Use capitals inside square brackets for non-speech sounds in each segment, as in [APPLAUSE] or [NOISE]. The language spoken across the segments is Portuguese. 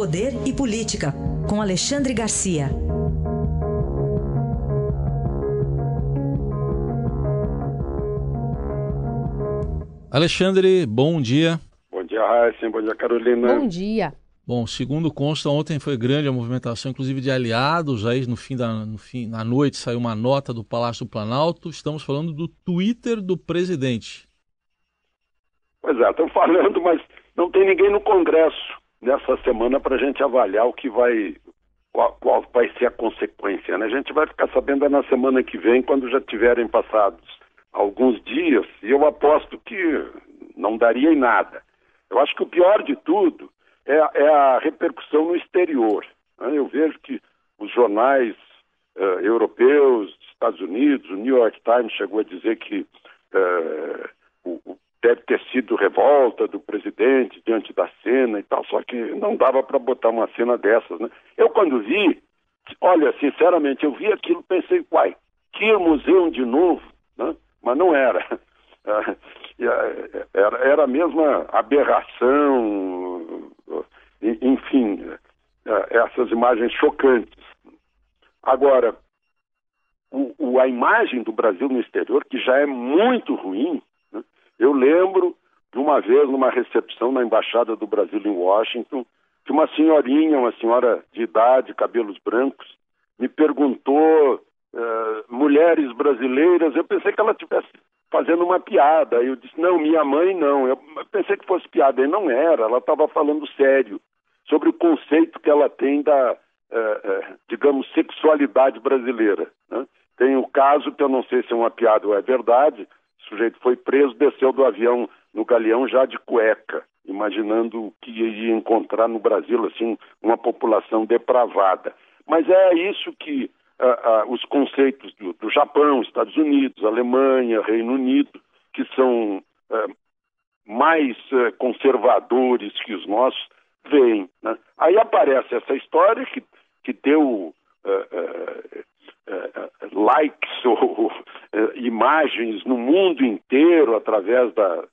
Poder e Política, com Alexandre Garcia. Alexandre, bom dia. Bom dia, Raíssa. Bom dia, Carolina. Bom dia. Bom, segundo consta, ontem foi grande a movimentação, inclusive de aliados. Aí no fim da no fim, na noite saiu uma nota do Palácio do Planalto. Estamos falando do Twitter do presidente. Pois é, estão falando, mas não tem ninguém no Congresso nessa semana para a gente avaliar o que vai, qual, qual, vai ser a consequência. Né? A gente vai ficar sabendo na semana que vem, quando já tiverem passados alguns dias, e eu aposto que não daria em nada. Eu acho que o pior de tudo é, é a repercussão no exterior. Né? Eu vejo que os jornais uh, europeus, Estados Unidos, o New York Times chegou a dizer que uh, o, deve ter sido revolta do presidente diante da cena e tal, só que não dava para botar uma cena dessas, né? Eu quando vi, olha, sinceramente, eu vi aquilo pensei, uai, que museu de novo, né? Mas não era. [LAUGHS] Era, era a mesma aberração, enfim, é, essas imagens chocantes. Agora, o, a imagem do Brasil no exterior, que já é muito ruim, lembro de uma vez numa recepção na Embaixada do Brasil em Washington, que uma senhorinha, uma senhora de idade, cabelos brancos, me perguntou uh, mulheres brasileiras, eu pensei que ela estivesse fazendo uma piada. Eu disse, não, minha mãe não. Eu pensei que fosse piada, e não era, ela estava falando sério sobre o conceito que ela tem da, eh, eh, digamos, sexualidade brasileira. Né? Tem o caso que eu não sei se é uma piada ou é verdade, o sujeito foi preso, desceu do avião no galeão já de cueca, imaginando o que ia encontrar no Brasil, assim, uma população depravada. Mas é isso que uh, uh, os conceitos do, do, Japão, Estados Unidos, Alemanha, Reino Unido, que são uh, mais conservadores que os nossos, veem. Né? Aí aparece essa história que, que deu likes [LAUGHS] ou imagens no mundo inteiro através da,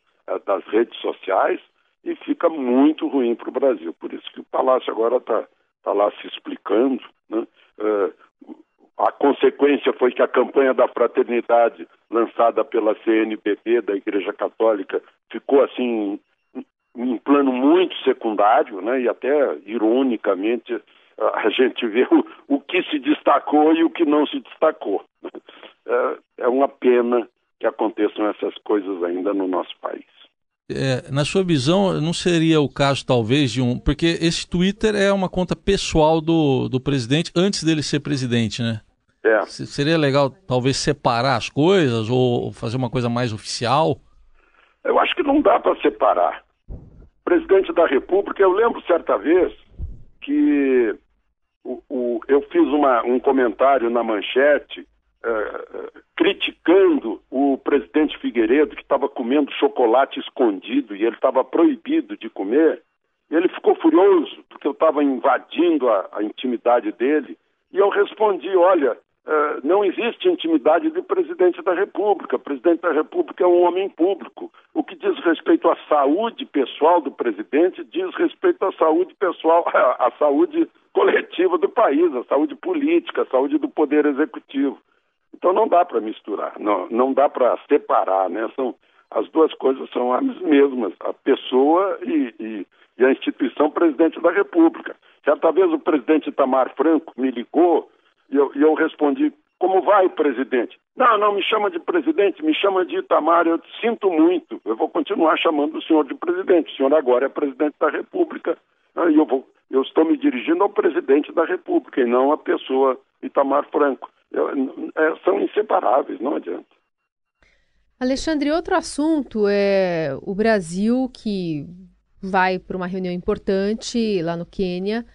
das redes sociais e fica muito ruim para o Brasil. Por isso que o Palácio agora está tá lá se explicando. Né? A consequência foi que a campanha da fraternidade lançada pela CNBB da Igreja Católica ficou assim em plano muito secundário, né? E até ironicamente a gente [LAUGHS] vê o que se destacou e o que não se destacou. [LAUGHS] É, é uma pena que aconteçam essas coisas ainda no nosso país. É, na sua visão, não seria o caso, talvez, de um. Porque esse Twitter é uma conta pessoal do, do presidente antes dele ser presidente, né? É. Seria legal, talvez, separar as coisas ou fazer uma coisa mais oficial? Eu acho que não dá para separar. Presidente da República, eu lembro certa vez que o, o, eu fiz uma, um comentário na manchete uh, criticando o presidente Figueiredo, que estava comendo chocolate escondido e ele estava proibido de comer. Ele ficou furioso porque eu estava invadindo a, a intimidade dele. E eu respondi: olha, não existe intimidade do presidente da República. O presidente da República é um homem público. O que diz respeito à saúde pessoal do presidente diz respeito à saúde pessoal, [LAUGHS] à saúde coletiva do país, à saúde política, à saúde do poder executivo. Então não dá para misturar, não, não dá para separar, né? São, as duas coisas são as mesmas, a pessoa e, e, e a instituição presidente da República. Certa vez o presidente Itamar Franco me ligou e eu, e eu respondi, como vai, presidente? Não, não me chama de presidente, me chama de Itamar. Eu sinto muito, eu vou continuar chamando o senhor de presidente. O senhor agora é presidente da República. E eu, vou, eu estou me dirigindo ao presidente da República e não à pessoa Itamar Franco. Eu, é, são inseparáveis, não adianta. Alexandre, outro assunto é o Brasil que vai para uma reunião importante lá no Quênia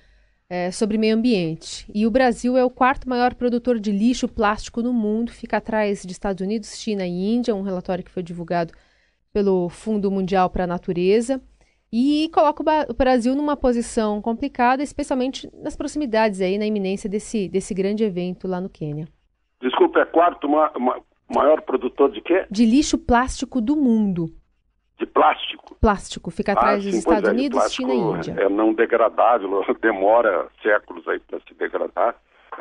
é, sobre meio ambiente. E o Brasil é o quarto maior produtor de lixo plástico no mundo, fica atrás de Estados Unidos, China e Índia, um relatório que foi divulgado pelo Fundo Mundial para a Natureza. E coloca o Brasil numa posição complicada, especialmente nas proximidades aí, na iminência desse, desse grande evento lá no Quênia. Desculpa, é quarto ma ma maior produtor de quê? De lixo plástico do mundo. De plástico. Plástico, fica atrás ah, dos sim, Estados é, Unidos, China e Índia. É não degradável, [LAUGHS] demora séculos aí para se degradar.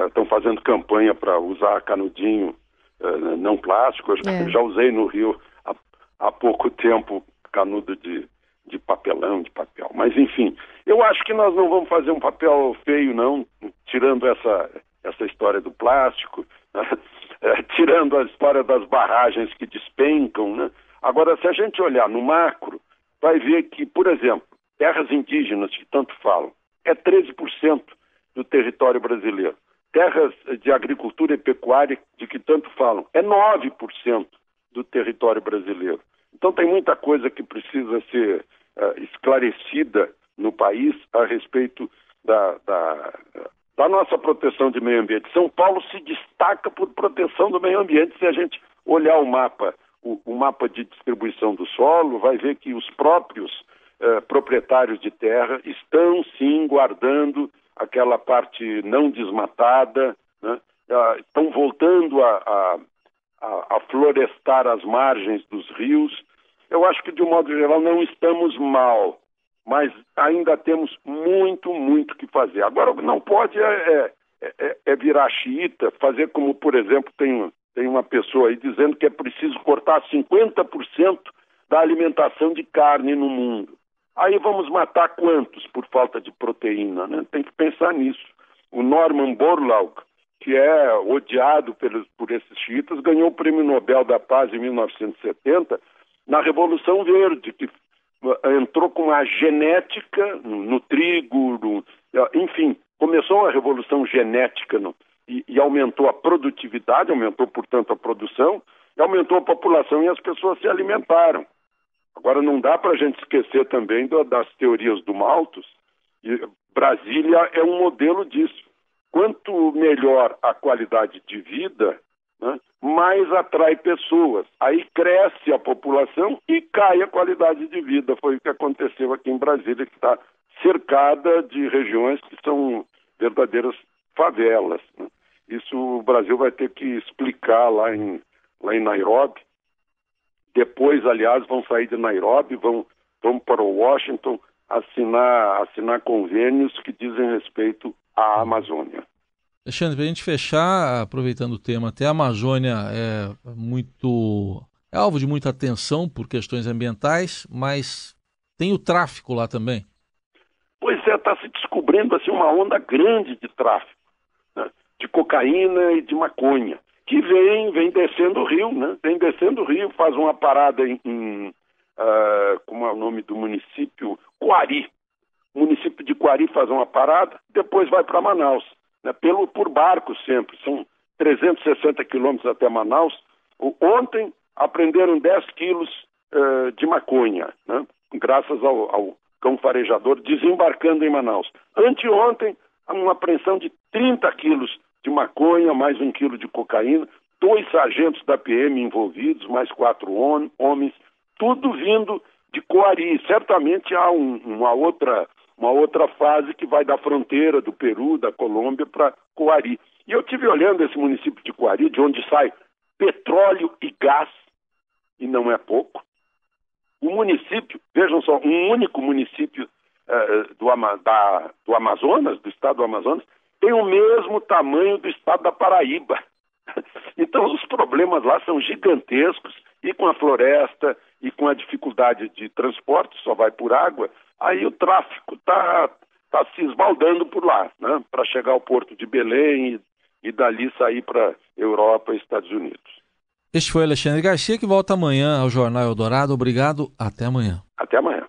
Estão fazendo campanha para usar canudinho uh, não plástico. Eu é. já usei no Rio há, há pouco tempo canudo de, de papelão, de papel. Mas enfim, eu acho que nós não vamos fazer um papel feio, não, tirando essa, essa história do plástico, né? [LAUGHS] é, tirando a história das barragens que despencam. Né? Agora, se a gente olhar no macro, vai ver que, por exemplo, terras indígenas que tanto falam, é 13% do território brasileiro. Terras de agricultura e pecuária de que tanto falam, é 9% do território brasileiro. Então tem muita coisa que precisa ser uh, esclarecida no país a respeito da, da, da, nossa proteção de meio ambiente. São Paulo se destaca por proteção do meio ambiente. Se a gente olhar o mapa, o, o mapa de distribuição do solo, vai ver que os próprios uh, proprietários de terra estão sim guardando aquela parte não desmatada, né? uh, estão voltando a, a a, a florestar as margens dos rios. Eu acho que, de um modo geral, não estamos mal, mas ainda temos muito, muito que fazer. Agora, não pode é, é, é, é virar xiita, fazer como, por exemplo, tem, tem uma pessoa aí dizendo que é preciso cortar 50% da alimentação de carne no mundo. Aí vamos matar quantos por falta de proteína? Né? Tem que pensar nisso. O Norman Borlaug, que é odiado pelos, por esses xiitas, ganhou o Prêmio Nobel da Paz em 1970 na Revolução Verde, que eh, entrou com a genética no, no trigo, no, eh, enfim, começou a revolução genética no, e, e, aumentou a produtividade, aumentou, portanto, a produção, e aumentou a população e as pessoas se alimentaram. Agora, não dá para a gente esquecer também do, das teorias do Malthus, e Brasília é um modelo disso quanto melhor a qualidade de vida, né, mais atrai pessoas. Aí cresce a população e cai a qualidade de vida. Foi o que aconteceu aqui em Brasília, que está cercada de regiões que são verdadeiras favelas. Né? Isso o Brasil vai ter que explicar lá em, lá em Nairobi. Depois, aliás, vão sair de Nairobi, vão, vão para Washington assinar, assinar convênios que dizem respeito à Amazônia. Alexandre, para a gente fechar, aproveitando o tema, até a Amazônia é muito. é alvo de muita atenção por questões ambientais, mas tem o tráfico lá também. Pois é, está se descobrindo assim, uma onda grande de tráfico? De cocaína e de maconha, que vem, vem descendo o rio, né? Vem descendo o rio, faz uma parada em, em uh, como é o nome do município? Coari. O município de Coari faz uma parada, depois vai para Manaus né, pelo, por barco sempre. São 360 quilômetros até Manaus. Ontem aprenderam 10 quilos uh, de maconha, né, graças ao, ao cão farejador desembarcando em Manaus. Anteontem, uma apreensão de 30 quilos de maconha, mais um quilo de cocaína, dois sargentos da PM envolvidos, mais quatro homens, tudo vindo de Coari. Certamente há um, uma outra uma outra fase que vai da fronteira do Peru, da Colômbia, para Coari. E eu tive olhando esse município de Coari, de onde sai petróleo e gás, e não é pouco. O município, vejam só, um único município uh, do, da, do Amazonas, do estado do Amazonas, tem o mesmo tamanho do estado da Paraíba. [LAUGHS] Então os problemas lá são gigantescos e com a floresta e com a dificuldade de transporte, só vai por água, aí o tráfico está tá se esbaldando por lá, né, para chegar ao porto de Belém e, e dali sair para Europa e Estados Unidos. Este foi Alexandre Garcia, que volta amanhã ao Jornal Eldorado. Obrigado, até amanhã. Até amanhã.